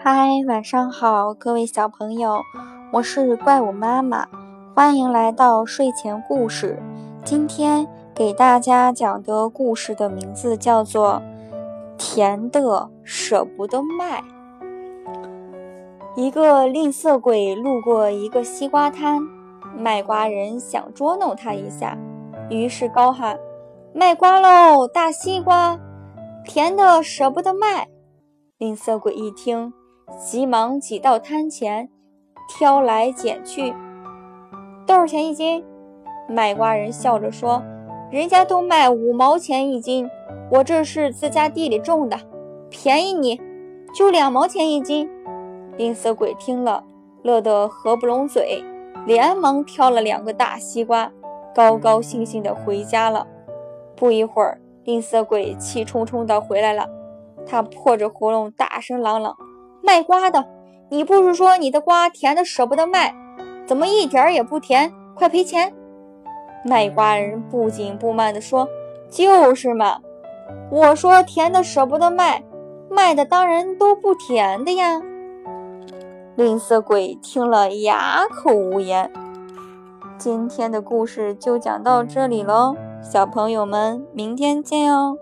嗨，晚上好，各位小朋友，我是怪物妈妈，欢迎来到睡前故事。今天给大家讲的故事的名字叫做《甜的舍不得卖》。一个吝啬鬼路过一个西瓜摊，卖瓜人想捉弄他一下，于是高喊：“卖瓜喽，大西瓜！”甜的舍不得卖，吝啬鬼一听，急忙挤到摊前，挑来拣去。多少钱一斤？卖瓜人笑着说：“人家都卖五毛钱一斤，我这是自家地里种的，便宜你，就两毛钱一斤。”吝啬鬼听了，乐得合不拢嘴，连忙挑了两个大西瓜，高高兴兴地回家了。不一会儿，吝啬鬼气冲冲地回来了，他破着喉咙大声嚷嚷：“卖瓜的，你不是说你的瓜甜的舍不得卖，怎么一点儿也不甜？快赔钱！”卖瓜人不紧不慢地说：“就是嘛，我说甜的舍不得卖，卖的当然都不甜的呀。”吝啬鬼听了哑口无言。今天的故事就讲到这里喽。小朋友们，明天见哦。